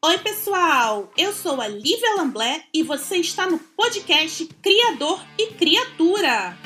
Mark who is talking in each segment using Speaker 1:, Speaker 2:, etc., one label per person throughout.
Speaker 1: Oi, pessoal! Eu sou a Lívia Lamblé e você está no podcast Criador e Criatura.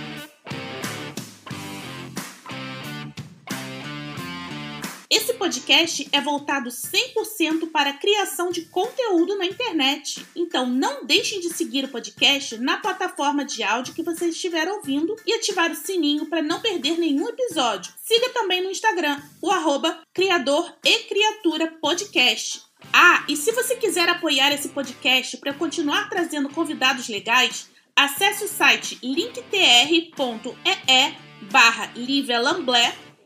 Speaker 1: Esse podcast é voltado 100% para a criação de conteúdo na internet. Então não deixem de seguir o podcast na plataforma de áudio que você estiver ouvindo e ativar o sininho para não perder nenhum episódio. Siga também no Instagram, o arroba Criador e Criatura Podcast. Ah, e se você quiser apoiar esse podcast para continuar trazendo convidados legais, acesse o site linktr.ee barra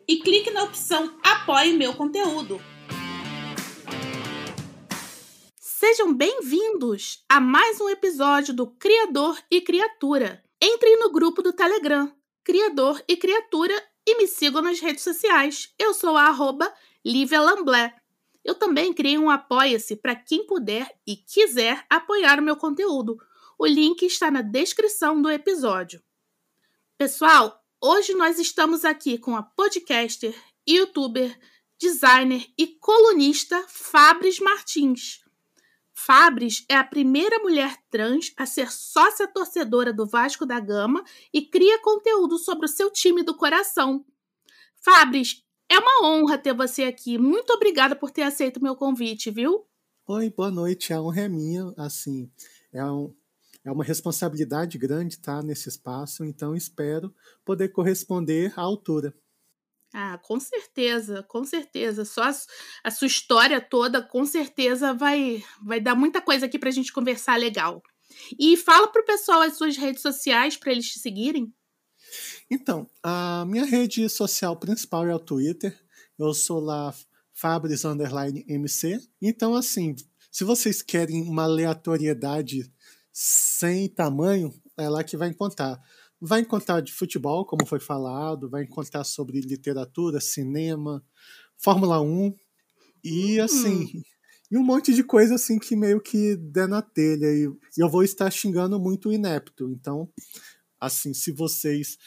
Speaker 1: e clique na opção Apoie meu conteúdo. Sejam bem-vindos a mais um episódio do Criador e Criatura. Entre no grupo do Telegram, Criador e Criatura, e me sigam nas redes sociais. Eu sou a arroba Lívia Lamblé. Eu também criei um Apoia-se para quem puder e quiser apoiar o meu conteúdo. O link está na descrição do episódio. Pessoal, Hoje nós estamos aqui com a podcaster, youtuber, designer e colunista Fabris Martins. Fabris é a primeira mulher trans a ser sócia torcedora do Vasco da Gama e cria conteúdo sobre o seu time do coração. Fabris, é uma honra ter você aqui. Muito obrigada por ter aceito o meu convite, viu?
Speaker 2: Oi, boa noite. A honra é minha. Assim, é um, é uma responsabilidade grande estar nesse espaço, então espero poder corresponder à altura.
Speaker 1: Ah, com certeza, com certeza. Só a, a sua história toda, com certeza, vai, vai dar muita coisa aqui para a gente conversar legal. E fala para o pessoal as suas redes sociais para eles te seguirem.
Speaker 2: Então, a minha rede social principal é o Twitter. Eu sou lá Fabris Underline MC. Então, assim, se vocês querem uma aleatoriedade sem tamanho, é lá que vai encontrar. Vai encontrar de futebol, como foi falado, vai encontrar sobre literatura, cinema, Fórmula 1 e hum. assim, e um monte de coisa assim que meio que der na telha e eu vou estar xingando muito o inepto. Então, assim, se vocês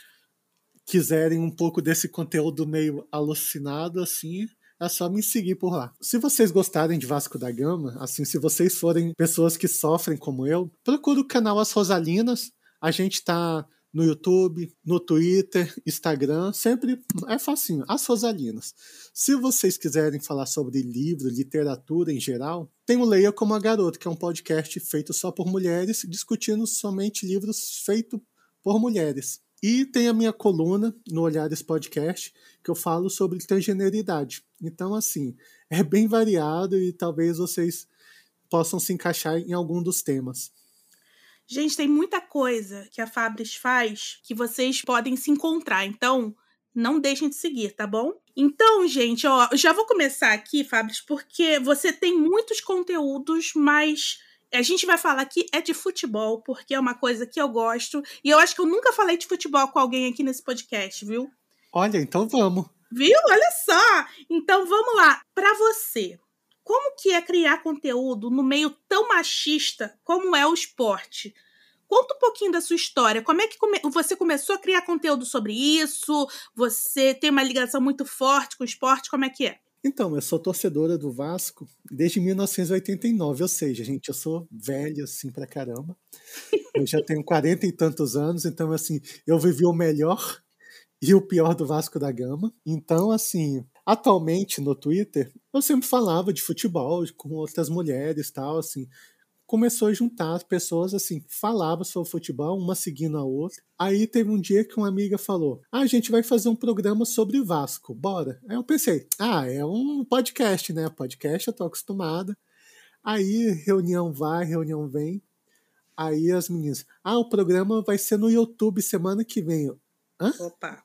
Speaker 2: quiserem um pouco desse conteúdo meio alucinado assim, é só me seguir por lá. Se vocês gostarem de Vasco da Gama, assim, se vocês forem pessoas que sofrem como eu, procura o canal As Rosalinas. A gente tá no YouTube, no Twitter, Instagram, sempre é facinho, As Rosalinas. Se vocês quiserem falar sobre livro, literatura em geral, tem o Leia Como a Garota, que é um podcast feito só por mulheres, discutindo somente livros feitos por mulheres. E tem a minha coluna no Olhares Podcast, que eu falo sobre transgeneridade. Então, assim, é bem variado e talvez vocês possam se encaixar em algum dos temas.
Speaker 1: Gente, tem muita coisa que a Fabris faz que vocês podem se encontrar. Então, não deixem de seguir, tá bom? Então, gente, ó, já vou começar aqui, Fabris, porque você tem muitos conteúdos, mas a gente vai falar aqui é de futebol, porque é uma coisa que eu gosto. E eu acho que eu nunca falei de futebol com alguém aqui nesse podcast, viu?
Speaker 2: Olha, então vamos.
Speaker 1: Viu? Olha só. Então vamos lá. Para você, como que é criar conteúdo no meio tão machista como é o esporte? Conta um pouquinho da sua história. Como é que come... você começou a criar conteúdo sobre isso? Você tem uma ligação muito forte com o esporte? Como é que é?
Speaker 2: Então, eu sou torcedora do Vasco desde 1989, ou seja, gente, eu sou velho assim pra caramba. Eu já tenho 40 e tantos anos, então assim, eu vivi o melhor e o pior do Vasco da Gama. Então, assim, atualmente no Twitter, eu sempre falava de futebol com outras mulheres, tal, assim, começou a juntar as pessoas assim, falava sobre futebol, uma seguindo a outra. Aí teve um dia que uma amiga falou: ah, a gente vai fazer um programa sobre Vasco, bora. Aí eu pensei: ah, é um podcast, né? Podcast eu tô acostumada. Aí reunião vai, reunião vem. Aí as meninas: ah, o programa vai ser no YouTube semana que vem. Hã?
Speaker 1: Opa!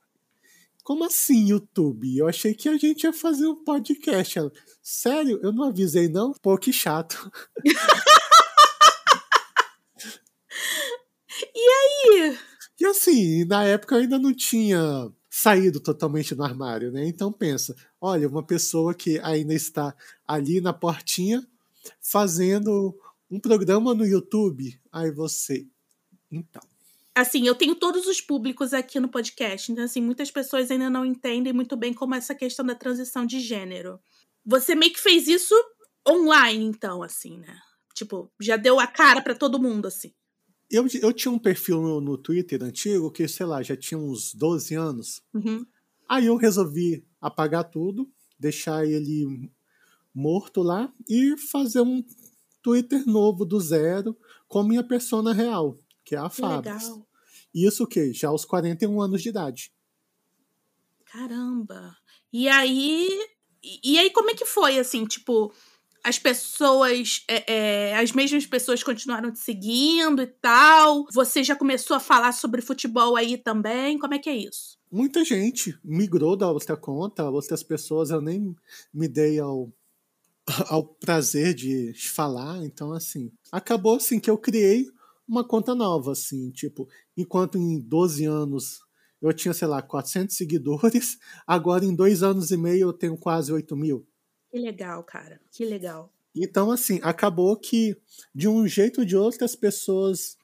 Speaker 2: Como assim, YouTube? Eu achei que a gente ia fazer um podcast. Sério? Eu não avisei, não? Pô, que chato.
Speaker 1: E aí?
Speaker 2: E assim, na época eu ainda não tinha saído totalmente do armário, né? Então pensa, olha, uma pessoa que ainda está ali na portinha fazendo um programa no YouTube. Aí você, então.
Speaker 1: Assim, eu tenho todos os públicos aqui no podcast, então assim, muitas pessoas ainda não entendem muito bem como é essa questão da transição de gênero. Você meio que fez isso online, então, assim, né? Tipo, já deu a cara para todo mundo, assim.
Speaker 2: Eu, eu tinha um perfil no, no, Twitter antigo que, sei lá, já tinha uns 12 anos.
Speaker 1: Uhum.
Speaker 2: Aí eu resolvi apagar tudo, deixar ele morto lá e fazer um Twitter novo do zero com minha persona real, que é a Fábio. Isso que já aos 41 anos de idade.
Speaker 1: Caramba. E aí, e aí como é que foi assim, tipo, as pessoas, é, é, as mesmas pessoas continuaram te seguindo e tal? Você já começou a falar sobre futebol aí também? Como é que é isso?
Speaker 2: Muita gente migrou da outra conta, outras pessoas eu nem me dei ao, ao prazer de falar, então assim, acabou assim que eu criei uma conta nova, assim, tipo, enquanto em 12 anos eu tinha, sei lá, 400 seguidores, agora em dois anos e meio eu tenho quase 8 mil.
Speaker 1: Que legal, cara. Que legal.
Speaker 2: Então, assim, acabou que, de um jeito ou de outro, as pessoas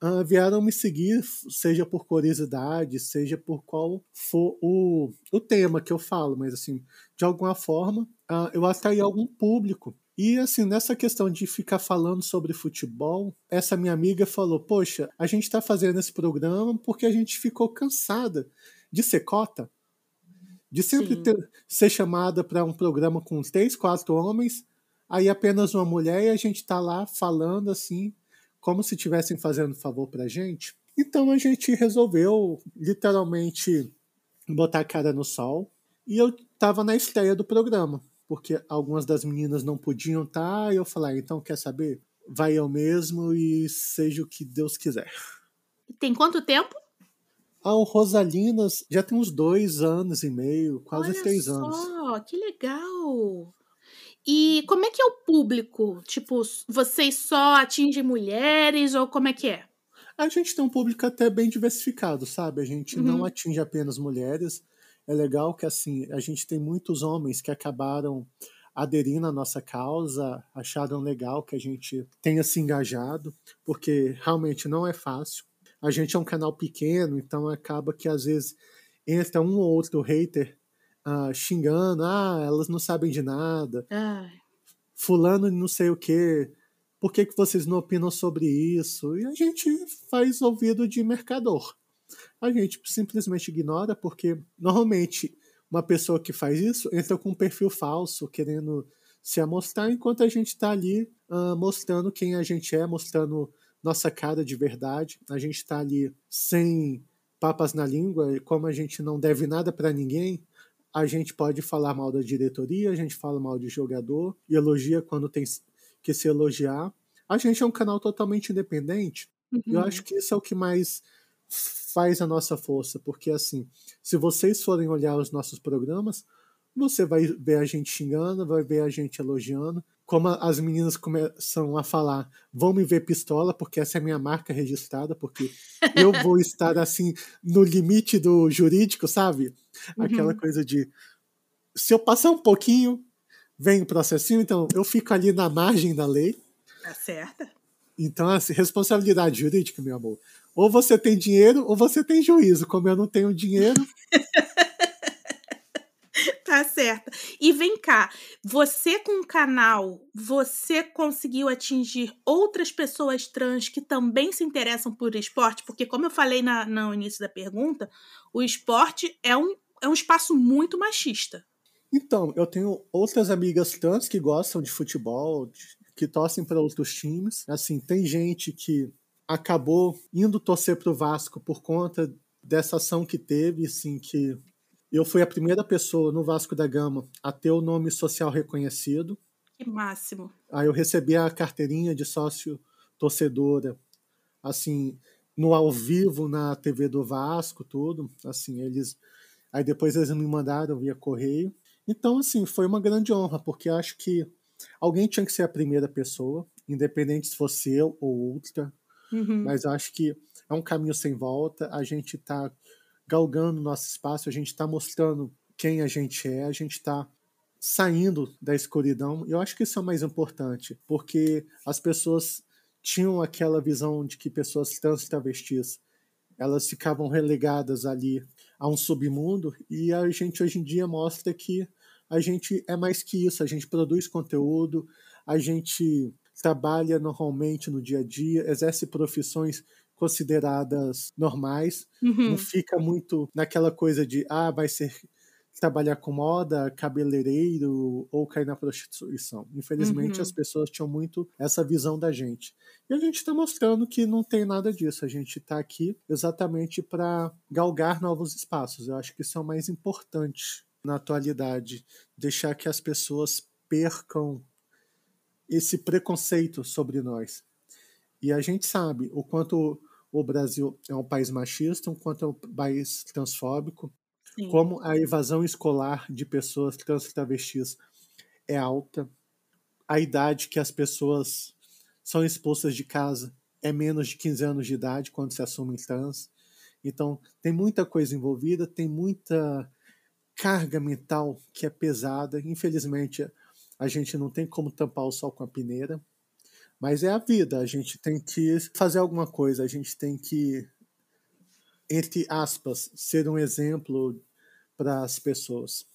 Speaker 2: uh, vieram me seguir, seja por curiosidade, seja por qual for o, o tema que eu falo, mas, assim, de alguma forma, uh, eu atraí algum público. E, assim, nessa questão de ficar falando sobre futebol, essa minha amiga falou: Poxa, a gente está fazendo esse programa porque a gente ficou cansada de ser cota de sempre ter, ser chamada para um programa com três, quatro homens, aí apenas uma mulher e a gente está lá falando assim, como se estivessem fazendo favor para a gente. Então a gente resolveu literalmente botar a cara no sol e eu estava na estreia do programa, porque algumas das meninas não podiam estar, tá, e eu falei, ah, então quer saber? Vai eu mesmo e seja o que Deus quiser.
Speaker 1: Tem quanto tempo?
Speaker 2: Ah, o Rosalinas já tem uns dois anos e meio, quase
Speaker 1: Olha
Speaker 2: três
Speaker 1: só,
Speaker 2: anos.
Speaker 1: que legal! E como é que é o público? Tipo, vocês só atingem mulheres ou como é que é?
Speaker 2: A gente tem um público até bem diversificado, sabe? A gente uhum. não atinge apenas mulheres. É legal que assim, a gente tem muitos homens que acabaram aderindo à nossa causa, acharam legal que a gente tenha se engajado, porque realmente não é fácil a gente é um canal pequeno, então acaba que às vezes entra um ou outro hater uh, xingando, ah, elas não sabem de nada.
Speaker 1: Ai.
Speaker 2: Fulano não sei o quê. Por que, que vocês não opinam sobre isso? E a gente faz ouvido de mercador. A gente simplesmente ignora, porque normalmente uma pessoa que faz isso entra com um perfil falso, querendo se amostrar, enquanto a gente está ali uh, mostrando quem a gente é, mostrando nossa cara de verdade. A gente está ali sem papas na língua, como a gente não deve nada para ninguém, a gente pode falar mal da diretoria, a gente fala mal de jogador e elogia quando tem que se elogiar. A gente é um canal totalmente independente. Uhum. Eu acho que isso é o que mais faz a nossa força, porque assim, se vocês forem olhar os nossos programas, você vai ver a gente xingando, vai ver a gente elogiando, como as meninas começam a falar, vão me ver pistola, porque essa é a minha marca registrada, porque eu vou estar assim no limite do jurídico, sabe? Uhum. Aquela coisa de se eu passar um pouquinho, vem o processinho, então eu fico ali na margem da lei.
Speaker 1: Tá certa.
Speaker 2: Então, assim, responsabilidade jurídica, meu amor. Ou você tem dinheiro ou você tem juízo. Como eu não tenho dinheiro.
Speaker 1: Tá certa. E vem cá, você com o canal, você conseguiu atingir outras pessoas trans que também se interessam por esporte? Porque, como eu falei na, no início da pergunta, o esporte é um, é um espaço muito machista.
Speaker 2: Então, eu tenho outras amigas trans que gostam de futebol, que torcem para outros times. Assim, tem gente que acabou indo torcer para o Vasco por conta dessa ação que teve, assim, que eu fui a primeira pessoa no Vasco da Gama a ter o nome social reconhecido.
Speaker 1: Que máximo.
Speaker 2: Aí eu recebi a carteirinha de sócio torcedora, assim, no ao vivo na TV do Vasco, tudo. Assim, eles. Aí depois eles me mandaram via correio. Então, assim, foi uma grande honra, porque acho que alguém tinha que ser a primeira pessoa, independente se fosse eu ou outra.
Speaker 1: Uhum.
Speaker 2: Mas acho que é um caminho sem volta. A gente está galgando nosso espaço, a gente está mostrando quem a gente é, a gente está saindo da escuridão. E eu acho que isso é o mais importante, porque as pessoas tinham aquela visão de que pessoas trans travestis elas ficavam relegadas ali a um submundo e a gente hoje em dia mostra que a gente é mais que isso, a gente produz conteúdo, a gente trabalha normalmente no dia a dia, exerce profissões consideradas normais,
Speaker 1: uhum.
Speaker 2: não fica muito naquela coisa de ah, vai ser trabalhar com moda, cabeleireiro ou cair na prostituição. Infelizmente, uhum. as pessoas tinham muito essa visão da gente. E a gente está mostrando que não tem nada disso. A gente está aqui exatamente para galgar novos espaços. Eu acho que isso é o mais importante na atualidade. Deixar que as pessoas percam esse preconceito sobre nós. E a gente sabe o quanto o Brasil é um país machista, o quanto é um país transfóbico, Sim. como a evasão escolar de pessoas trans e travestis é alta, a idade que as pessoas são expulsas de casa é menos de 15 anos de idade quando se assumem trans. Então, tem muita coisa envolvida, tem muita carga mental que é pesada. Infelizmente, a gente não tem como tampar o sol com a peneira. Mas é a vida, a gente tem que fazer alguma coisa, a gente tem que, entre aspas, ser um exemplo para as pessoas.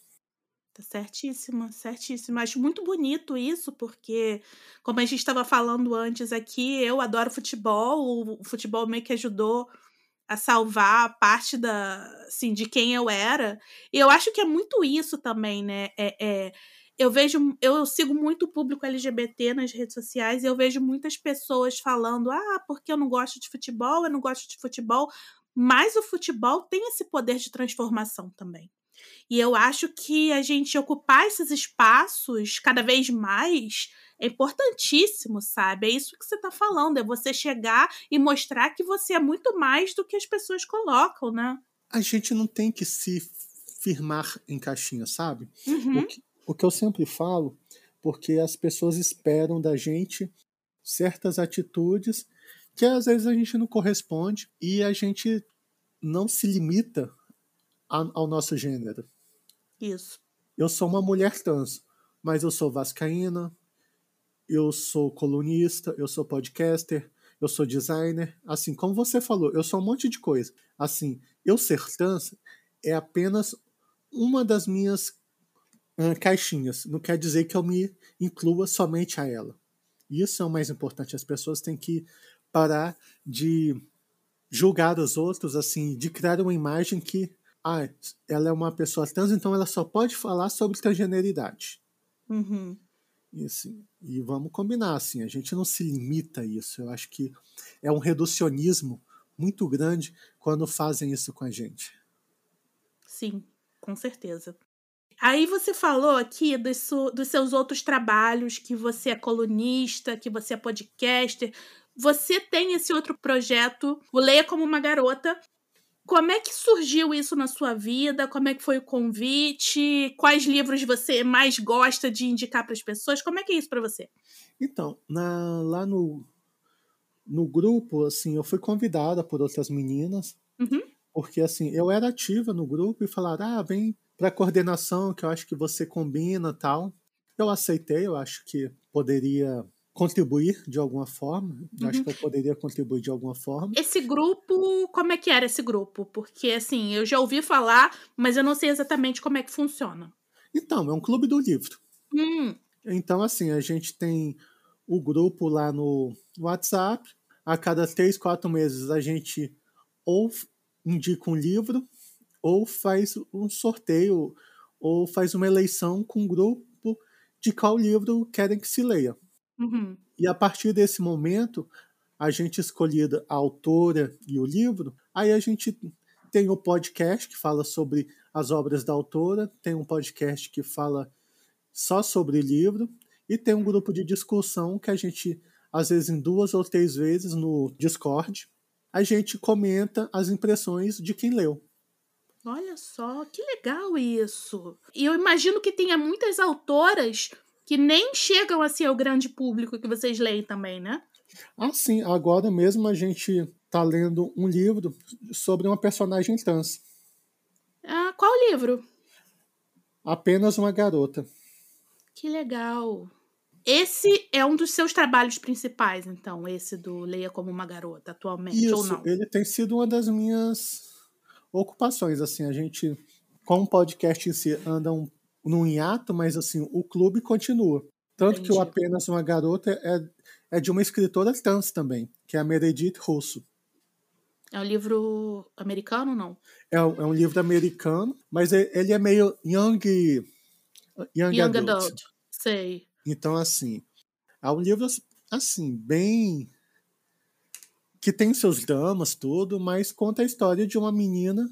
Speaker 1: Tá certíssimo, certíssimo. Acho muito bonito isso, porque, como a gente estava falando antes aqui, eu adoro futebol, o futebol meio que ajudou a salvar parte da, assim, de quem eu era. E eu acho que é muito isso também, né? É, é eu vejo, eu sigo muito o público LGBT nas redes sociais e eu vejo muitas pessoas falando: ah, porque eu não gosto de futebol, eu não gosto de futebol. Mas o futebol tem esse poder de transformação também. E eu acho que a gente ocupar esses espaços cada vez mais é importantíssimo, sabe? É isso que você está falando, é você chegar e mostrar que você é muito mais do que as pessoas colocam, né?
Speaker 2: A gente não tem que se firmar em caixinha, sabe?
Speaker 1: Uhum.
Speaker 2: O, que, o que eu sempre falo, porque as pessoas esperam da gente certas atitudes que às vezes a gente não corresponde e a gente não se limita ao nosso gênero.
Speaker 1: Isso.
Speaker 2: Eu sou uma mulher trans, mas eu sou vascaína, eu sou colunista, eu sou podcaster, eu sou designer. Assim, como você falou, eu sou um monte de coisa. Assim, eu ser trans é apenas uma das minhas caixinhas. Não quer dizer que eu me inclua somente a ela. Isso é o mais importante. As pessoas têm que parar de julgar os outros, assim, de criar uma imagem que ah, ela é uma pessoa trans, então ela só pode falar sobre transgeneridade.
Speaker 1: Uhum.
Speaker 2: E, assim, e vamos combinar, assim, a gente não se limita a isso. Eu acho que é um reducionismo muito grande quando fazem isso com a gente.
Speaker 1: Sim, com certeza. Aí você falou aqui dos, dos seus outros trabalhos, que você é colunista, que você é podcaster. Você tem esse outro projeto, o Leia Como Uma Garota. Como é que surgiu isso na sua vida? Como é que foi o convite? Quais livros você mais gosta de indicar para as pessoas? Como é que é isso para você?
Speaker 2: Então, na, lá no, no grupo, assim, eu fui convidada por outras meninas,
Speaker 1: uhum.
Speaker 2: porque assim, eu era ativa no grupo e falaram, ah, vem para coordenação, que eu acho que você combina tal. Eu aceitei, eu acho que poderia contribuir de alguma forma. Uhum. Acho que eu poderia contribuir de alguma forma.
Speaker 1: Esse grupo, como é que era esse grupo? Porque, assim, eu já ouvi falar, mas eu não sei exatamente como é que funciona.
Speaker 2: Então, é um clube do livro.
Speaker 1: Hum.
Speaker 2: Então, assim, a gente tem o grupo lá no WhatsApp. A cada três, quatro meses a gente ou indica um livro ou faz um sorteio, ou faz uma eleição com um grupo de qual livro querem que se leia.
Speaker 1: Uhum.
Speaker 2: E a partir desse momento, a gente escolhida a autora e o livro, aí a gente tem o podcast que fala sobre as obras da autora, tem um podcast que fala só sobre o livro, e tem um grupo de discussão que a gente, às vezes, em duas ou três vezes no Discord, a gente comenta as impressões de quem leu.
Speaker 1: Olha só, que legal isso. E eu imagino que tenha muitas autoras que nem chegam assim ao grande público que vocês leem também, né?
Speaker 2: Ah, sim. Agora mesmo a gente tá lendo um livro sobre uma personagem trans.
Speaker 1: Ah, qual livro?
Speaker 2: Apenas uma garota.
Speaker 1: Que legal. Esse é um dos seus trabalhos principais, então, esse do Leia como uma garota, atualmente,
Speaker 2: Isso,
Speaker 1: ou não?
Speaker 2: Ele tem sido uma das minhas ocupações. Assim, a gente, com o podcast em si, anda um num hiato, mas assim, o clube continua. Tanto Entendi. que o Apenas Uma Garota é, é de uma escritora trans também, que é a Meredith Russo.
Speaker 1: É um livro americano, não?
Speaker 2: É, um, é um livro americano, mas ele é meio young, young, young adult. adult.
Speaker 1: Sei.
Speaker 2: Então, assim, é um livro, assim, bem... Que tem seus dramas, tudo, mas conta a história de uma menina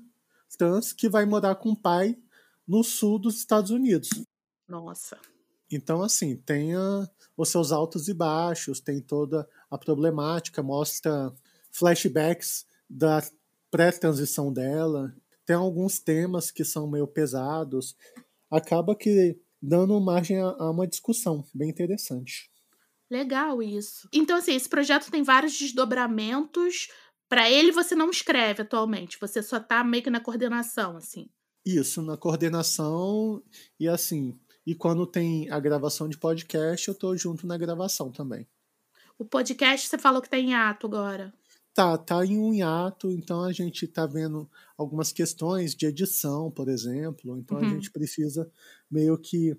Speaker 2: trans que vai morar com o pai no sul dos Estados Unidos.
Speaker 1: Nossa.
Speaker 2: Então, assim, tem a, os seus altos e baixos, tem toda a problemática, mostra flashbacks da pré-transição dela, tem alguns temas que são meio pesados, acaba que dando margem a, a uma discussão bem interessante.
Speaker 1: Legal isso. Então, assim, esse projeto tem vários desdobramentos. Para ele, você não escreve atualmente, você só tá meio que na coordenação, assim.
Speaker 2: Isso, na coordenação e assim, e quando tem a gravação de podcast, eu tô junto na gravação também.
Speaker 1: O podcast você falou que tá em ato agora.
Speaker 2: Tá, tá em um hiato, então a gente tá vendo algumas questões de edição, por exemplo, então uhum. a gente precisa meio que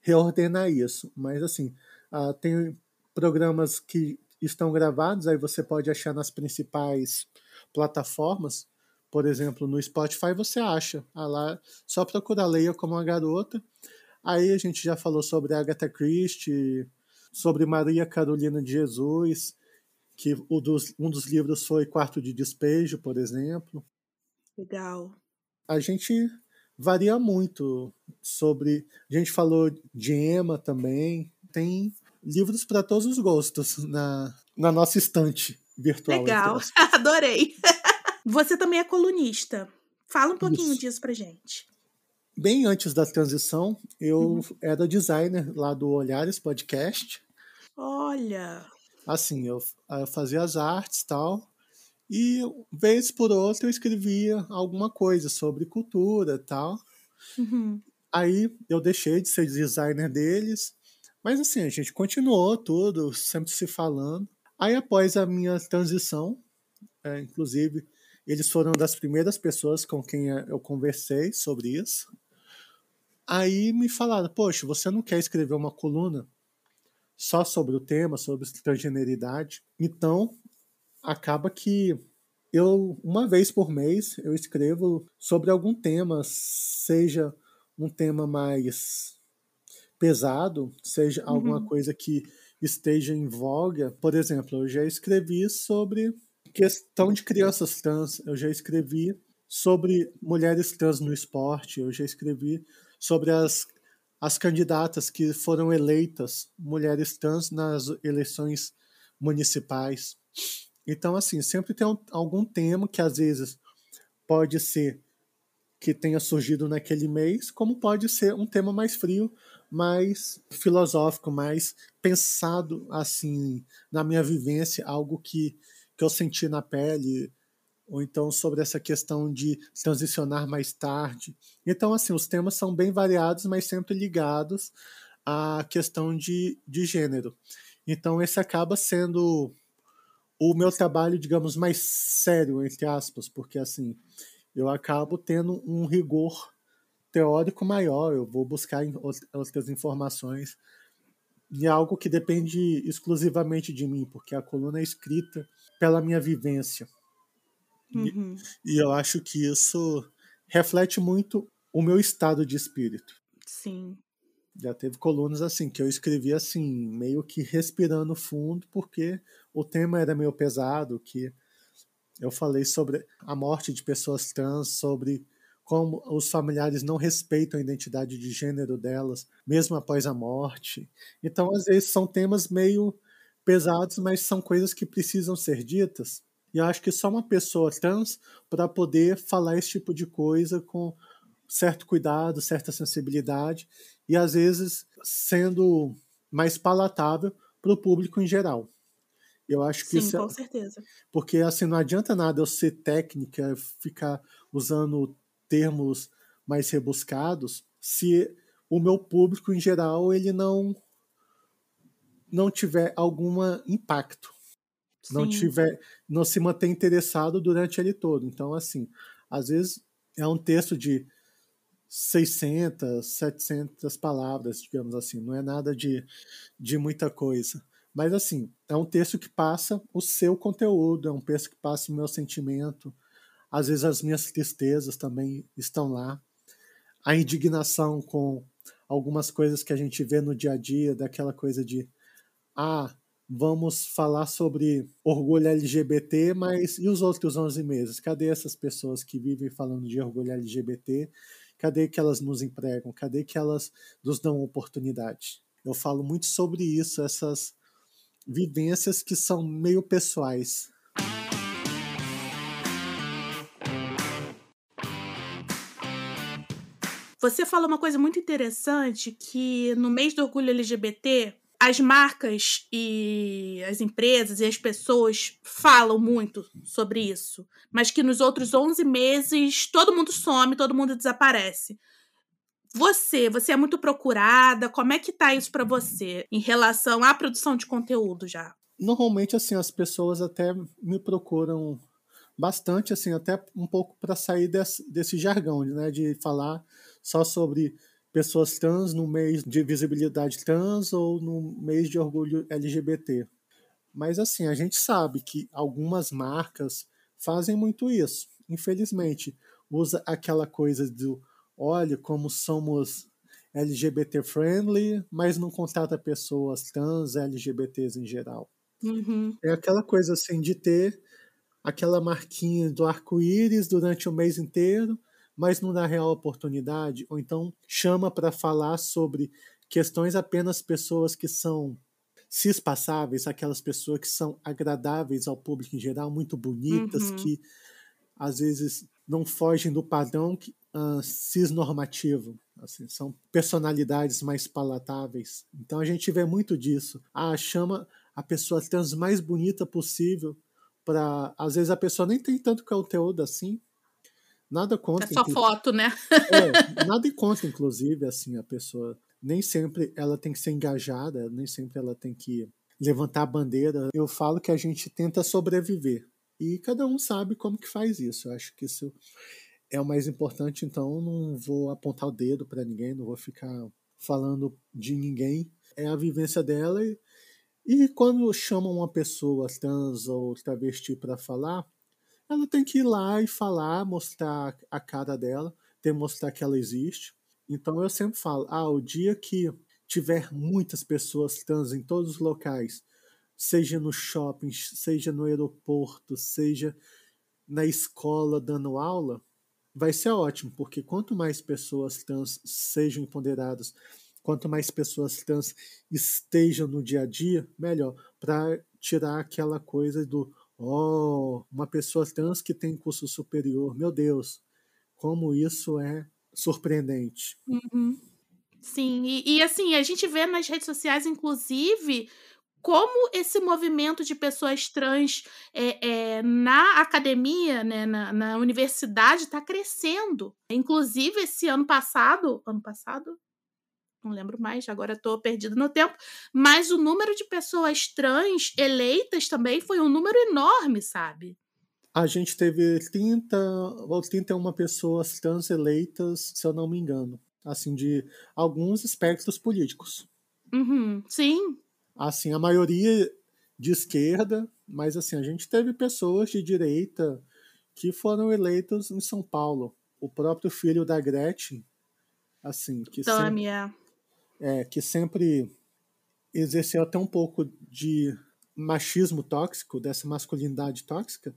Speaker 2: reordenar isso. Mas assim, uh, tem programas que estão gravados, aí você pode achar nas principais plataformas, por exemplo, no Spotify você acha. Ah, lá, só procurar Leia como uma garota. Aí a gente já falou sobre Agatha Christie, sobre Maria Carolina de Jesus, que um dos, um dos livros foi Quarto de Despejo, por exemplo.
Speaker 1: Legal.
Speaker 2: A gente varia muito sobre. A gente falou de Emma também. Tem livros para todos os gostos na, na nossa estante virtual.
Speaker 1: Legal, adorei. Você também é colunista. Fala um pouquinho Isso. disso pra gente.
Speaker 2: Bem antes da transição, eu uhum. era designer lá do Olhares Podcast.
Speaker 1: Olha!
Speaker 2: Assim, eu, eu fazia as artes e tal. E, vez por outra, eu escrevia alguma coisa sobre cultura e tal.
Speaker 1: Uhum.
Speaker 2: Aí eu deixei de ser designer deles. Mas assim, a gente continuou tudo, sempre se falando. Aí após a minha transição, é, inclusive eles foram das primeiras pessoas com quem eu conversei sobre isso. Aí me falaram: Poxa, você não quer escrever uma coluna só sobre o tema, sobre transgeneridade? Então, acaba que eu, uma vez por mês, eu escrevo sobre algum tema, seja um tema mais pesado, seja uhum. alguma coisa que esteja em voga. Por exemplo, eu já escrevi sobre questão de crianças trans, eu já escrevi sobre mulheres trans no esporte, eu já escrevi sobre as, as candidatas que foram eleitas mulheres trans nas eleições municipais. Então, assim, sempre tem um, algum tema que às vezes pode ser que tenha surgido naquele mês, como pode ser um tema mais frio, mais filosófico, mais pensado assim na minha vivência, algo que que eu senti na pele, ou então sobre essa questão de transicionar mais tarde. Então, assim, os temas são bem variados, mas sempre ligados à questão de, de gênero. Então, esse acaba sendo o meu trabalho, digamos, mais sério, entre aspas, porque, assim, eu acabo tendo um rigor teórico maior, eu vou buscar outras informações e algo que depende exclusivamente de mim, porque a coluna é escrita pela minha vivência.
Speaker 1: Uhum.
Speaker 2: E, e, eu acho que isso reflete muito o meu estado de espírito.
Speaker 1: Sim.
Speaker 2: Já teve colunas assim que eu escrevi assim, meio que respirando fundo, porque o tema era meio pesado, que eu falei sobre a morte de pessoas trans, sobre como os familiares não respeitam a identidade de gênero delas, mesmo após a morte. Então, às vezes, são temas meio pesados, mas são coisas que precisam ser ditas. E eu acho que só uma pessoa trans para poder falar esse tipo de coisa com certo cuidado, certa sensibilidade e às vezes sendo mais palatável para o público em geral. Eu acho que
Speaker 1: Sim,
Speaker 2: isso
Speaker 1: é com certeza.
Speaker 2: Porque assim não adianta nada eu ser técnica, ficar usando termos mais rebuscados, se o meu público em geral ele não não tiver algum impacto, Sim. não tiver, não se manter interessado durante ele todo. Então, assim, às vezes é um texto de 600, 700 palavras, digamos assim. Não é nada de, de muita coisa. Mas, assim, é um texto que passa o seu conteúdo, é um texto que passa o meu sentimento. Às vezes as minhas tristezas também estão lá. A indignação com algumas coisas que a gente vê no dia a dia, daquela coisa de ah, vamos falar sobre orgulho LGBT, mas e os outros 11 meses? Cadê essas pessoas que vivem falando de orgulho LGBT? Cadê que elas nos empregam? Cadê que elas nos dão oportunidade? Eu falo muito sobre isso, essas vivências que são meio pessoais.
Speaker 1: Você falou uma coisa muito interessante que no mês do orgulho LGBT, as marcas e as empresas e as pessoas falam muito sobre isso, mas que nos outros 11 meses todo mundo some, todo mundo desaparece. Você, você é muito procurada, como é que tá isso para você em relação à produção de conteúdo já?
Speaker 2: Normalmente assim as pessoas até me procuram bastante assim, até um pouco para sair desse, desse jargão, né, de falar só sobre pessoas trans no mês de visibilidade trans ou no mês de orgulho LGBT. Mas assim, a gente sabe que algumas marcas fazem muito isso. Infelizmente, usa aquela coisa do olha como somos LGBT friendly, mas não contrata pessoas trans, LGBTs em geral.
Speaker 1: Uhum.
Speaker 2: É aquela coisa assim de ter aquela marquinha do arco-íris durante o mês inteiro, mas não dá real oportunidade, ou então chama para falar sobre questões apenas pessoas que são cis-passáveis, aquelas pessoas que são agradáveis ao público em geral, muito bonitas, uhum. que às vezes não fogem do padrão uh, cis-normativo. Assim, são personalidades mais palatáveis. Então a gente vê muito disso. Ah, chama a pessoa trans mais bonita possível para às vezes a pessoa nem tem tanto conteúdo assim, Nada contra.
Speaker 1: É só foto, né?
Speaker 2: é, nada contra, inclusive, assim, a pessoa. Nem sempre ela tem que ser engajada, nem sempre ela tem que levantar a bandeira. Eu falo que a gente tenta sobreviver. E cada um sabe como que faz isso. Eu acho que isso é o mais importante, então não vou apontar o dedo para ninguém, não vou ficar falando de ninguém. É a vivência dela e, e quando chamam uma pessoa trans ou travesti para falar, ela tem que ir lá e falar, mostrar a cara dela, demonstrar que ela existe. Então eu sempre falo, ah, o dia que tiver muitas pessoas trans em todos os locais, seja no shopping, seja no aeroporto, seja na escola dando aula, vai ser ótimo, porque quanto mais pessoas trans sejam empoderadas, quanto mais pessoas trans estejam no dia a dia, melhor, para tirar aquela coisa do Oh, uma pessoa trans que tem curso superior. Meu Deus, como isso é surpreendente.
Speaker 1: Uhum. Sim, e, e, assim, a gente vê nas redes sociais, inclusive, como esse movimento de pessoas trans é, é, na academia, né, na, na universidade, está crescendo. Inclusive, esse ano passado, ano passado, não lembro mais, agora estou perdido no tempo, mas o número de pessoas trans eleitas também foi um número enorme, sabe?
Speaker 2: A gente teve 30 ou 31 pessoas trans eleitas, se eu não me engano, assim, de alguns espectros políticos.
Speaker 1: Uhum, sim.
Speaker 2: Assim, a maioria de esquerda, mas assim, a gente teve pessoas de direita que foram eleitas em São Paulo. O próprio filho da Gretchen, assim, que
Speaker 1: Tâmia.
Speaker 2: sempre é, que sempre exerceu até um pouco de machismo tóxico, dessa masculinidade tóxica,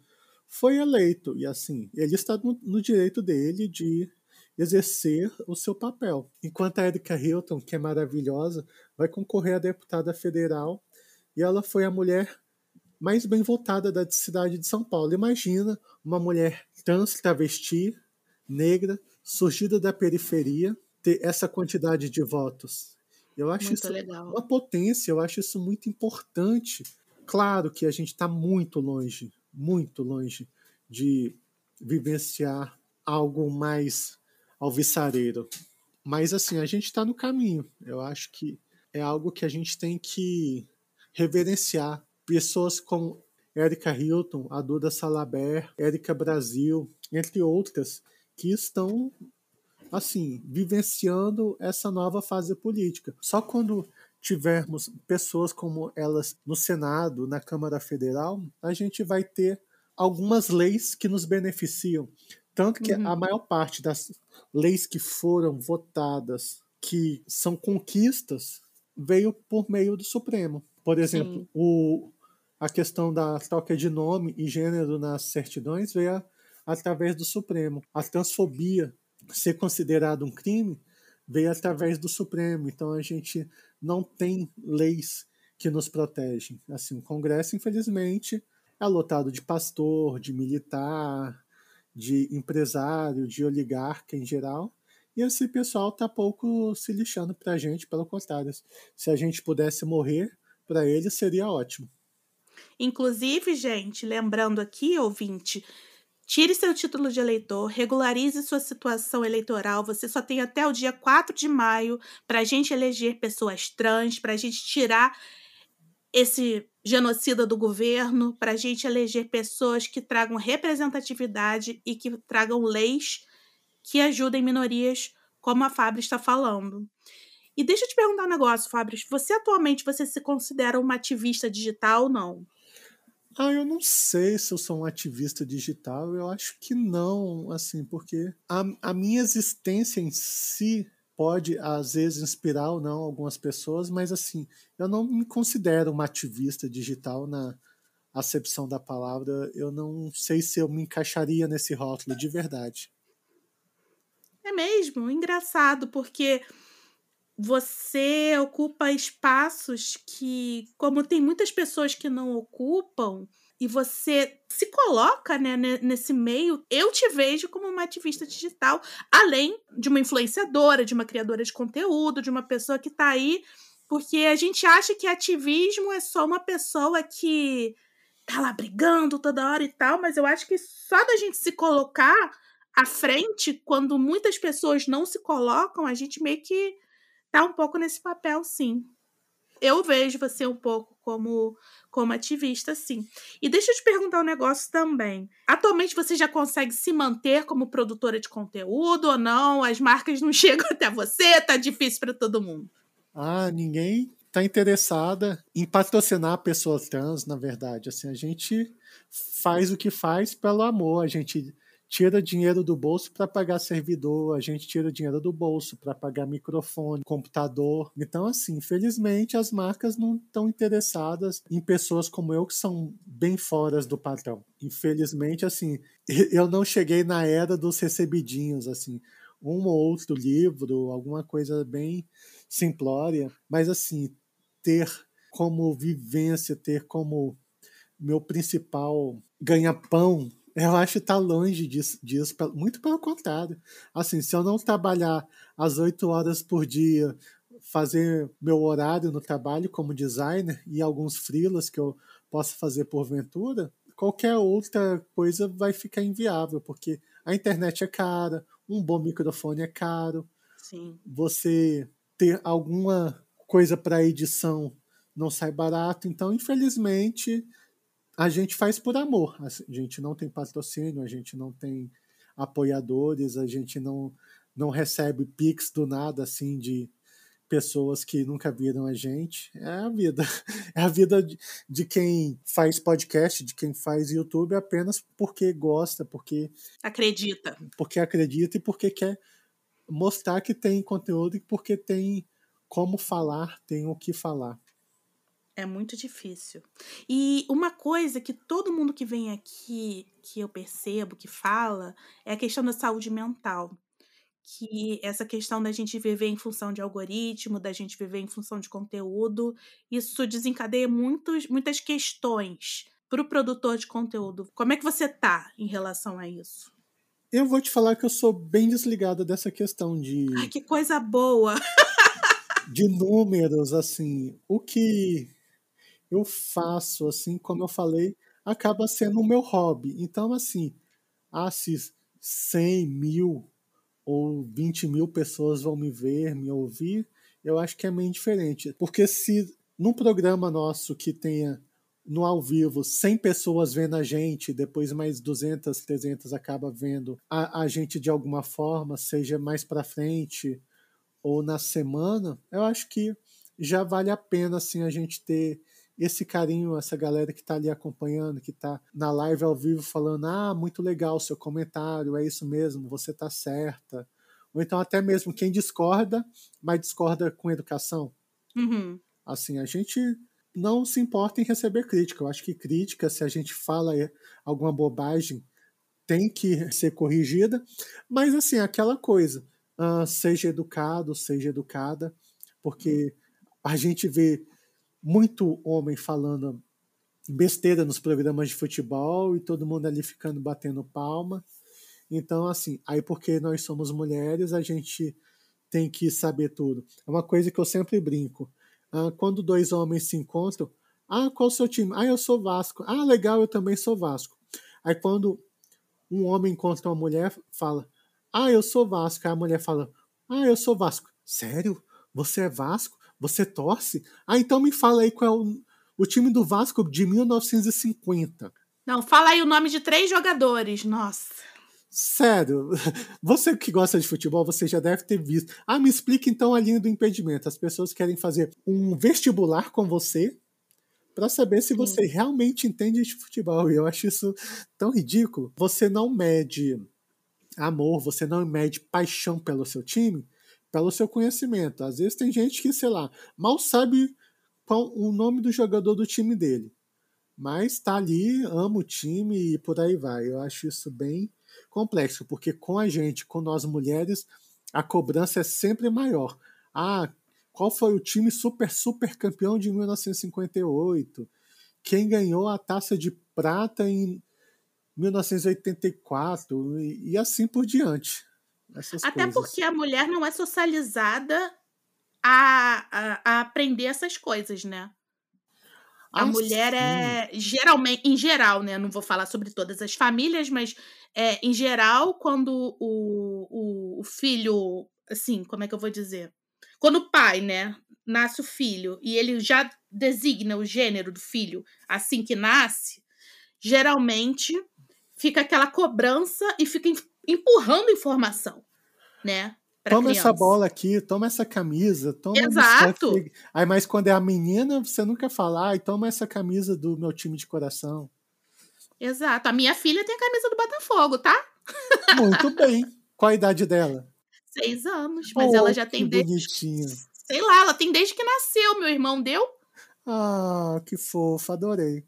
Speaker 2: foi eleito. E assim, ele está no, no direito dele de exercer o seu papel. Enquanto a Erika Hilton, que é maravilhosa, vai concorrer a deputada federal e ela foi a mulher mais bem votada da cidade de São Paulo. Imagina uma mulher trans, travesti, negra, surgida da periferia, ter essa quantidade de votos. Eu acho
Speaker 1: muito
Speaker 2: isso
Speaker 1: legal.
Speaker 2: uma potência, eu acho isso muito importante. Claro que a gente está muito longe, muito longe de vivenciar algo mais alvissareiro. Mas assim, a gente está no caminho. Eu acho que é algo que a gente tem que reverenciar. Pessoas como Erika Hilton, a Duda Salaber, Erika Brasil, entre outras, que estão assim, vivenciando essa nova fase política. Só quando tivermos pessoas como elas no Senado, na Câmara Federal, a gente vai ter algumas leis que nos beneficiam. Tanto que uhum. a maior parte das leis que foram votadas, que são conquistas, veio por meio do Supremo. Por exemplo, o, a questão da troca de nome e gênero nas certidões veio através do Supremo. A transfobia ser considerado um crime veio através do Supremo. Então a gente não tem leis que nos protegem. Assim, o Congresso, infelizmente, é lotado de pastor, de militar, de empresário, de oligarca em geral. E esse pessoal tá pouco se lixando para a gente, pelo contrário. Se a gente pudesse morrer, para eles seria ótimo.
Speaker 1: Inclusive, gente, lembrando aqui, ouvinte, tire seu título de eleitor, regularize sua situação eleitoral. Você só tem até o dia 4 de maio para a gente eleger pessoas trans, para a gente tirar esse genocida do governo, para a gente eleger pessoas que tragam representatividade e que tragam leis que ajudem minorias, como a Fábio está falando. E deixa eu te perguntar um negócio, Fábio. Você atualmente você se considera uma ativista digital ou não?
Speaker 2: Ah, eu não sei se eu sou um ativista digital. Eu acho que não, assim, porque a, a minha existência em si pode às vezes inspirar ou não algumas pessoas, mas assim, eu não me considero uma ativista digital na acepção da palavra. Eu não sei se eu me encaixaria nesse rótulo de verdade.
Speaker 1: É mesmo, engraçado, porque você ocupa espaços que, como tem muitas pessoas que não ocupam, e você se coloca né, nesse meio, eu te vejo como uma ativista digital, além de uma influenciadora, de uma criadora de conteúdo, de uma pessoa que está aí, porque a gente acha que ativismo é só uma pessoa que tá lá brigando toda hora e tal, mas eu acho que só da gente se colocar à frente, quando muitas pessoas não se colocam, a gente meio que tá um pouco nesse papel, sim. Eu vejo você um pouco como, como ativista, sim. E deixa eu te perguntar um negócio também. Atualmente você já consegue se manter como produtora de conteúdo ou não? As marcas não chegam até você? Tá difícil para todo mundo?
Speaker 2: Ah, ninguém tá interessada em patrocinar pessoas trans, na verdade. Assim, a gente faz o que faz pelo amor. A gente tira dinheiro do bolso para pagar servidor, a gente tira dinheiro do bolso para pagar microfone, computador. Então, assim, infelizmente as marcas não estão interessadas em pessoas como eu que são bem fora do padrão. Infelizmente, assim, eu não cheguei na era dos recebidinhos, assim, um ou outro livro, alguma coisa bem simplória, mas assim, ter como vivência, ter como meu principal ganha-pão eu acho que tá longe disso, disso, muito pelo contrário. Assim, se eu não trabalhar às oito horas por dia, fazer meu horário no trabalho como designer e alguns freelas que eu posso fazer por ventura, qualquer outra coisa vai ficar inviável, porque a internet é cara, um bom microfone é caro.
Speaker 1: Sim.
Speaker 2: Você ter alguma coisa para edição não sai barato, então infelizmente a gente faz por amor. A gente não tem patrocínio, a gente não tem apoiadores, a gente não, não recebe pix do nada assim de pessoas que nunca viram a gente. É a vida. É a vida de, de quem faz podcast, de quem faz YouTube apenas porque gosta, porque
Speaker 1: acredita.
Speaker 2: Porque acredita e porque quer mostrar que tem conteúdo e porque tem como falar, tem o que falar.
Speaker 1: É muito difícil. E uma coisa que todo mundo que vem aqui, que eu percebo, que fala, é a questão da saúde mental. Que essa questão da gente viver em função de algoritmo, da gente viver em função de conteúdo, isso desencadeia muitos, muitas questões para o produtor de conteúdo. Como é que você tá em relação a isso?
Speaker 2: Eu vou te falar que eu sou bem desligada dessa questão de.
Speaker 1: Ai, que coisa boa!
Speaker 2: de números, assim. O que eu faço, assim, como eu falei, acaba sendo o meu hobby. Então, assim, ah, se 100 mil ou 20 mil pessoas vão me ver, me ouvir, eu acho que é meio diferente. Porque se num programa nosso que tenha no ao vivo 100 pessoas vendo a gente, depois mais 200, 300 acaba vendo a, a gente de alguma forma, seja mais para frente ou na semana, eu acho que já vale a pena assim a gente ter esse carinho, essa galera que está ali acompanhando, que está na live ao vivo falando: ah, muito legal o seu comentário, é isso mesmo, você está certa. Ou então até mesmo quem discorda, mas discorda com educação.
Speaker 1: Uhum.
Speaker 2: Assim, a gente não se importa em receber crítica. Eu acho que crítica, se a gente fala alguma bobagem, tem que ser corrigida. Mas, assim, aquela coisa, uh, seja educado, seja educada, porque a gente vê muito homem falando besteira nos programas de futebol e todo mundo ali ficando batendo palma. Então, assim, aí porque nós somos mulheres, a gente tem que saber tudo. É uma coisa que eu sempre brinco. Ah, quando dois homens se encontram, ah, qual o seu time? Ah, eu sou Vasco. Ah, legal, eu também sou Vasco. Aí quando um homem encontra uma mulher, fala, ah, eu sou Vasco. Aí a mulher fala, ah, eu sou Vasco. Sério? Você é Vasco? Você torce? Ah, então me fala aí qual é o, o time do Vasco de 1950.
Speaker 1: Não, fala aí o nome de três jogadores, nossa.
Speaker 2: Sério, você que gosta de futebol, você já deve ter visto. Ah, me explica então a linha do impedimento. As pessoas querem fazer um vestibular com você para saber se Sim. você realmente entende de futebol. E eu acho isso tão ridículo. Você não mede amor, você não mede paixão pelo seu time pelo seu conhecimento. Às vezes tem gente que, sei lá, mal sabe qual o nome do jogador do time dele. Mas está ali, ama o time e por aí vai. Eu acho isso bem complexo, porque com a gente, com nós mulheres, a cobrança é sempre maior. Ah, qual foi o time super, super campeão de 1958? Quem ganhou a taça de prata em 1984? E, e assim por diante.
Speaker 1: Até coisas. porque a mulher não é socializada a, a, a aprender essas coisas, né? A ah, mulher é sim. é geralmente, em geral, né? Não vou falar sobre todas as famílias, mas é, em geral, quando o, o, o, filho, assim, como é que eu vou dizer? Quando o pai, né, nasce o filho e ele já designa o gênero do filho assim que nasce, geralmente fica aquela cobrança e fica empurrando informação, né?
Speaker 2: Toma
Speaker 1: criança.
Speaker 2: essa bola aqui, toma essa camisa, toma
Speaker 1: Exato.
Speaker 2: Aí, mas quando é a menina, você nunca fala, ai, toma essa camisa do meu time de coração.
Speaker 1: Exato. A minha filha tem a camisa do Botafogo, tá?
Speaker 2: Muito bem. Qual a idade dela?
Speaker 1: Seis anos, mas oh, ela já tem
Speaker 2: desde. Bonitinha.
Speaker 1: Sei lá, ela tem desde que nasceu, meu irmão deu.
Speaker 2: Ah, que fofa, adorei.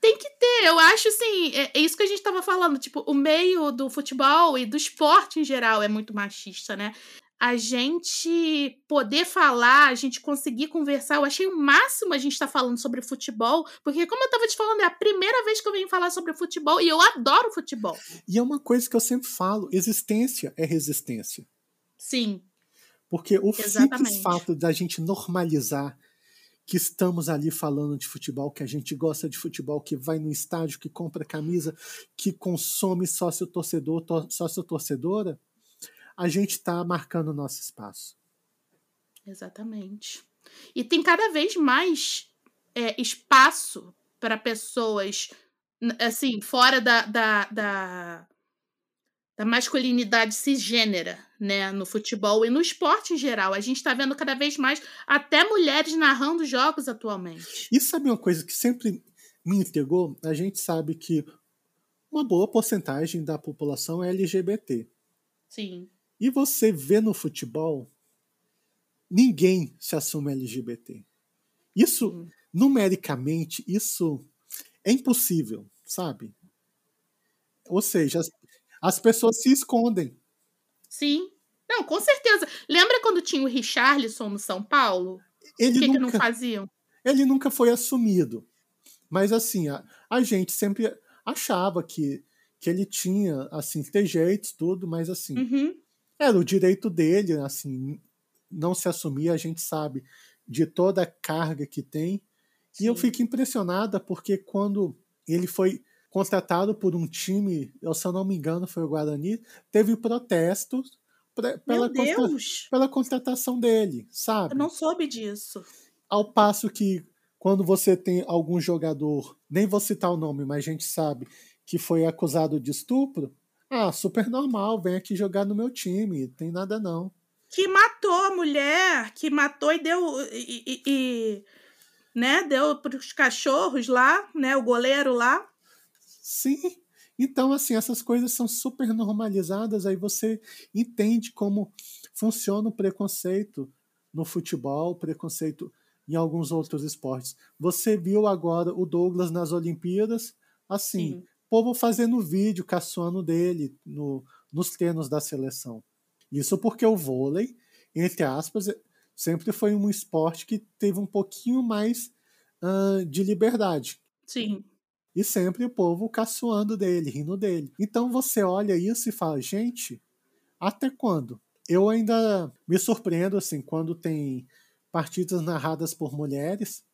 Speaker 1: Tem que ter, eu acho assim, é, é isso que a gente estava falando, tipo, o meio do futebol e do esporte em geral é muito machista, né? a gente poder falar, a gente conseguir conversar. Eu achei o máximo a gente estar tá falando sobre futebol, porque, como eu estava te falando, é a primeira vez que eu venho falar sobre futebol e eu adoro futebol.
Speaker 2: E é uma coisa que eu sempre falo: existência é resistência.
Speaker 1: Sim.
Speaker 2: Porque o fato da gente normalizar que estamos ali falando de futebol, que a gente gosta de futebol, que vai no estádio, que compra camisa, que consome sócio torcedor, sócio torcedora, a gente está marcando o nosso espaço.
Speaker 1: Exatamente. E tem cada vez mais é, espaço para pessoas, assim, fora da, da, da, da masculinidade cisgênera, né, no futebol e no esporte em geral. A gente está vendo cada vez mais até mulheres narrando jogos atualmente.
Speaker 2: E sabe uma coisa que sempre me intrigou? A gente sabe que uma boa porcentagem da população é LGBT.
Speaker 1: Sim.
Speaker 2: E você vê no futebol, ninguém se assume LGBT. Isso, uhum. numericamente, isso é impossível, sabe? Ou seja, as, as pessoas se escondem.
Speaker 1: Sim. Não, com certeza. Lembra quando tinha o Richarlison no São Paulo? Ele Por que, nunca, que não faziam?
Speaker 2: Ele nunca foi assumido. Mas assim, a, a gente sempre achava que, que ele tinha, assim, ter jeitos, tudo, mas assim,
Speaker 1: uhum.
Speaker 2: Era o direito dele, assim, não se assumir, a gente sabe de toda a carga que tem. Sim. E eu fico impressionada porque quando ele foi contratado por um time, eu, se eu não me engano, foi o Guarani, teve protestos pra, pela, contra, pela contratação dele, sabe?
Speaker 1: Eu não soube disso.
Speaker 2: Ao passo que quando você tem algum jogador, nem vou citar o nome, mas a gente sabe que foi acusado de estupro, ah, super normal, vem aqui jogar no meu time, tem nada não.
Speaker 1: Que matou a mulher, que matou e deu. E, e, e né, deu para os cachorros lá, né, o goleiro lá.
Speaker 2: Sim. Então, assim, essas coisas são super normalizadas, aí você entende como funciona o preconceito no futebol, preconceito em alguns outros esportes. Você viu agora o Douglas nas Olimpíadas, assim, Sim. povo fazendo vídeo, caçoando dele no, nos treinos da seleção. Isso porque o vôlei, entre aspas, sempre foi um esporte que teve um pouquinho mais uh, de liberdade.
Speaker 1: Sim.
Speaker 2: E sempre o povo caçoando dele, rindo dele. Então você olha isso e fala, gente, até quando? Eu ainda me surpreendo assim quando tem partidas narradas por mulheres,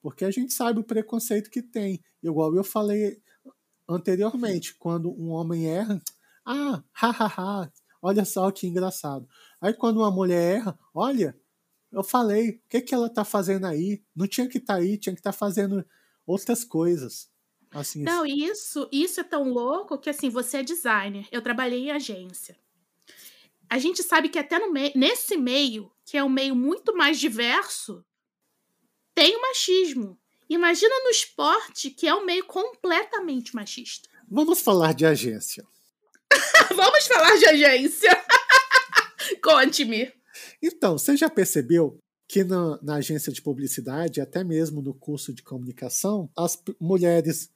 Speaker 2: porque a gente sabe o preconceito que tem. Igual eu falei anteriormente, quando um homem erra, ah, hahaha, olha só que engraçado. Aí quando uma mulher erra, olha, eu falei, o que, que ela tá fazendo aí? Não tinha que estar tá aí, tinha que estar tá fazendo outras coisas. Assim,
Speaker 1: Não, isso, isso é tão louco que assim, você é designer, eu trabalhei em agência. A gente sabe que até no meio, nesse meio, que é um meio muito mais diverso, tem o machismo. Imagina no esporte, que é um meio completamente machista.
Speaker 2: Vamos falar de agência.
Speaker 1: Vamos falar de agência. Conte-me.
Speaker 2: Então, você já percebeu que na, na, agência de publicidade, até mesmo no curso de comunicação, as mulheres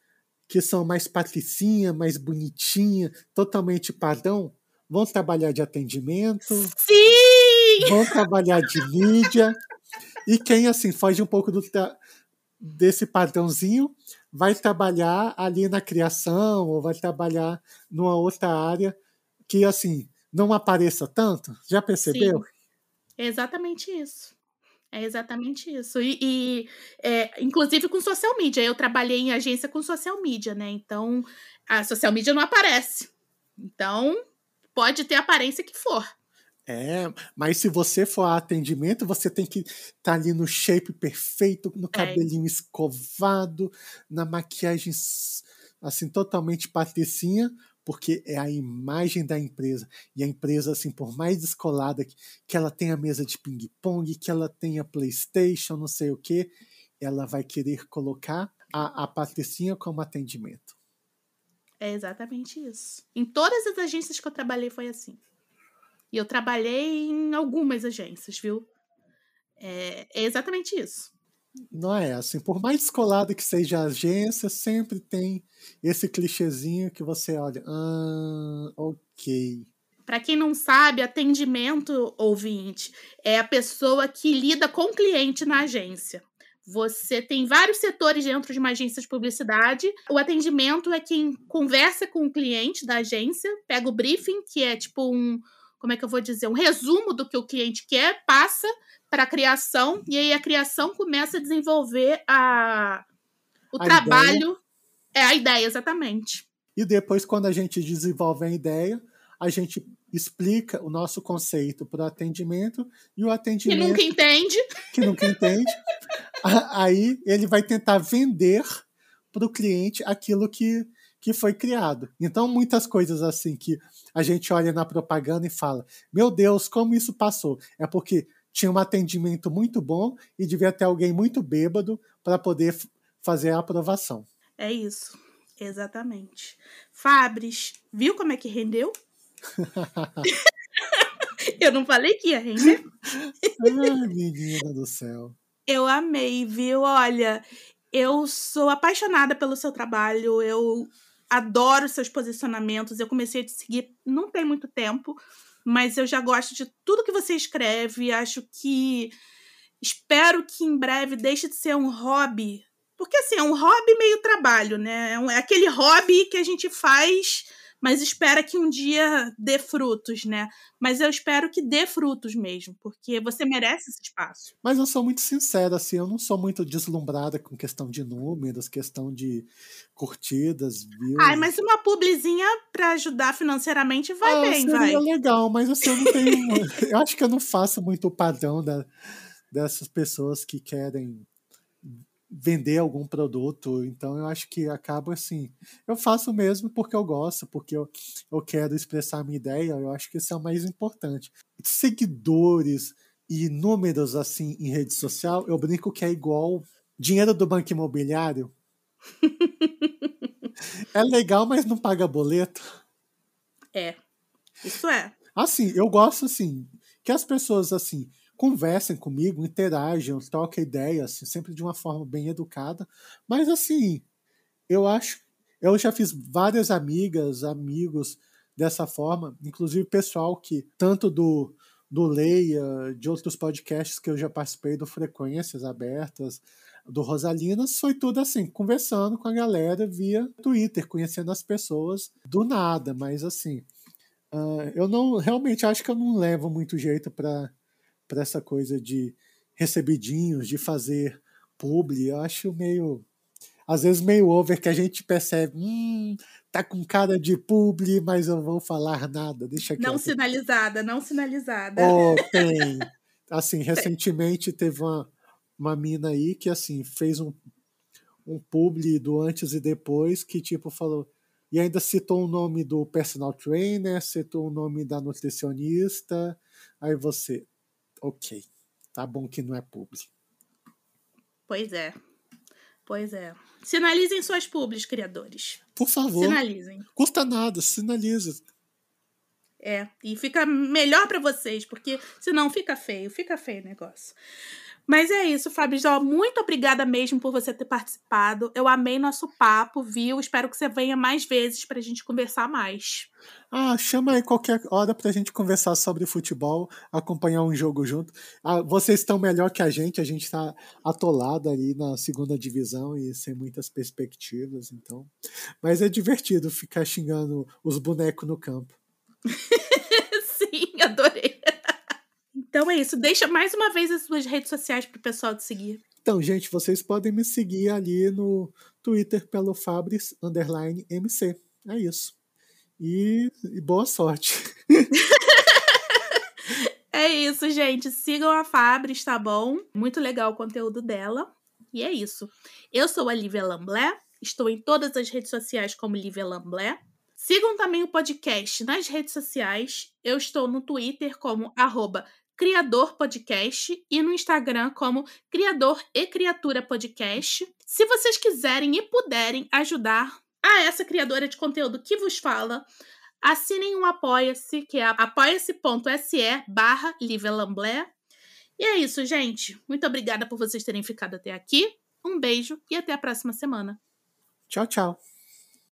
Speaker 2: que são mais patricinha, mais bonitinha, totalmente padrão, vão trabalhar de atendimento.
Speaker 1: Sim!
Speaker 2: Vão trabalhar de mídia. E quem, assim, foge um pouco do, desse padrãozinho, vai trabalhar ali na criação ou vai trabalhar numa outra área que, assim, não apareça tanto. Já percebeu?
Speaker 1: Sim. É exatamente isso. É exatamente isso. E, e é, inclusive com social media. Eu trabalhei em agência com social media, né? Então, a social media não aparece. Então, pode ter a aparência que for.
Speaker 2: É, mas se você for a atendimento, você tem que estar tá ali no shape perfeito, no é. cabelinho é. escovado, na maquiagem assim totalmente patricinha, porque é a imagem da empresa. E a empresa, assim, por mais descolada que, que ela tenha mesa de ping-pong, que ela tenha PlayStation, não sei o que, ela vai querer colocar a, a Patricinha como atendimento.
Speaker 1: É exatamente isso. Em todas as agências que eu trabalhei foi assim. E eu trabalhei em algumas agências, viu? É, é exatamente isso.
Speaker 2: Não é assim, por mais descolado que seja a agência, sempre tem esse clichêzinho que você olha, ah, ok.
Speaker 1: Para quem não sabe, atendimento ouvinte é a pessoa que lida com o cliente na agência. Você tem vários setores dentro de uma agência de publicidade. O atendimento é quem conversa com o cliente da agência, pega o briefing, que é tipo um, como é que eu vou dizer, um resumo do que o cliente quer, passa para a criação, e aí a criação começa a desenvolver a, o a trabalho. Ideia. É a ideia, exatamente.
Speaker 2: E depois, quando a gente desenvolve a ideia, a gente explica o nosso conceito para o atendimento e o atendimento.
Speaker 1: Que nunca entende.
Speaker 2: Que nunca entende. aí ele vai tentar vender para o cliente aquilo que, que foi criado. Então, muitas coisas assim que a gente olha na propaganda e fala: Meu Deus, como isso passou? É porque tinha um atendimento muito bom e devia ter alguém muito bêbado para poder fazer a aprovação.
Speaker 1: É isso, exatamente. Fabris, viu como é que rendeu? Eu não falei que ia render.
Speaker 2: Ai, menina do céu.
Speaker 1: Eu amei, viu? Olha, eu sou apaixonada pelo seu trabalho, eu adoro seus posicionamentos. Eu comecei a te seguir não tem muito tempo, mas eu já gosto de tudo que você escreve. Acho que. Espero que em breve deixe de ser um hobby. Porque, assim, é um hobby meio trabalho, né? É, um, é aquele hobby que a gente faz mas espera que um dia dê frutos, né? Mas eu espero que dê frutos mesmo, porque você merece esse espaço.
Speaker 2: Mas eu sou muito sincera, assim, eu não sou muito deslumbrada com questão de números, questão de curtidas, views.
Speaker 1: Ai, mas uma publizinha para ajudar financeiramente vai ah, bem,
Speaker 2: seria
Speaker 1: vai.
Speaker 2: legal, mas assim, eu não tenho. eu acho que eu não faço muito o padrão da, dessas pessoas que querem vender algum produto. Então eu acho que acaba assim. Eu faço mesmo porque eu gosto, porque eu, eu quero expressar a minha ideia. Eu acho que isso é o mais importante. Seguidores e números assim em rede social, eu brinco que é igual dinheiro do banco imobiliário. é legal, mas não paga boleto.
Speaker 1: É. Isso é.
Speaker 2: Assim, eu gosto assim que as pessoas assim conversem comigo, interajam, troquem ideias, assim, sempre de uma forma bem educada. Mas assim, eu acho, eu já fiz várias amigas, amigos dessa forma, inclusive pessoal que tanto do do Leia, de outros podcasts que eu já participei do Frequências Abertas, do Rosalinas, foi tudo assim, conversando com a galera via Twitter, conhecendo as pessoas do nada, mas assim, uh, eu não realmente acho que eu não levo muito jeito para para essa coisa de recebidinhos, de fazer publi, eu acho meio às vezes meio over que a gente percebe, hum, tá com cara de publi, mas eu não vou falar nada, deixa
Speaker 1: quieto. Não sinalizada, não sinalizada.
Speaker 2: Oh, tem. Assim, recentemente teve uma, uma mina aí que, assim, fez um, um publi do antes e depois que, tipo, falou, e ainda citou o nome do personal trainer, citou o nome da nutricionista, aí você, ok, tá bom que não é publi.
Speaker 1: Pois é. Pois é. Sinalizem suas publis, criadores.
Speaker 2: Por favor.
Speaker 1: Sinalizem.
Speaker 2: Custa nada, sinaliza.
Speaker 1: É, e fica melhor para vocês, porque senão fica feio, fica feio o negócio. Mas é isso, Fabrício. Muito obrigada mesmo por você ter participado. Eu amei nosso papo, viu? Espero que você venha mais vezes para a gente conversar mais.
Speaker 2: Ah, chama aí qualquer hora para a gente conversar sobre futebol, acompanhar um jogo junto. Ah, vocês estão melhor que a gente, a gente está atolado ali na segunda divisão e sem muitas perspectivas, então. Mas é divertido ficar xingando os bonecos no campo.
Speaker 1: Sim, adorei. Então é isso. Deixa mais uma vez as suas redes sociais para o pessoal te seguir.
Speaker 2: Então, gente, vocês podem me seguir ali no Twitter pelo Fabris underline MC. É isso. E, e boa sorte.
Speaker 1: é isso, gente. Sigam a Fabris, tá bom? Muito legal o conteúdo dela. E é isso. Eu sou a Lívia Lamblé. Estou em todas as redes sociais como Lívia Lamblé. Sigam também o podcast nas redes sociais. Eu estou no Twitter como arroba Criador Podcast e no Instagram como Criador e Criatura Podcast. Se vocês quiserem e puderem ajudar a essa criadora de conteúdo que vos fala, assinem um Apoia-se, que é apoia-se.se barra E é isso, gente. Muito obrigada por vocês terem ficado até aqui. Um beijo e até a próxima semana.
Speaker 2: Tchau, tchau.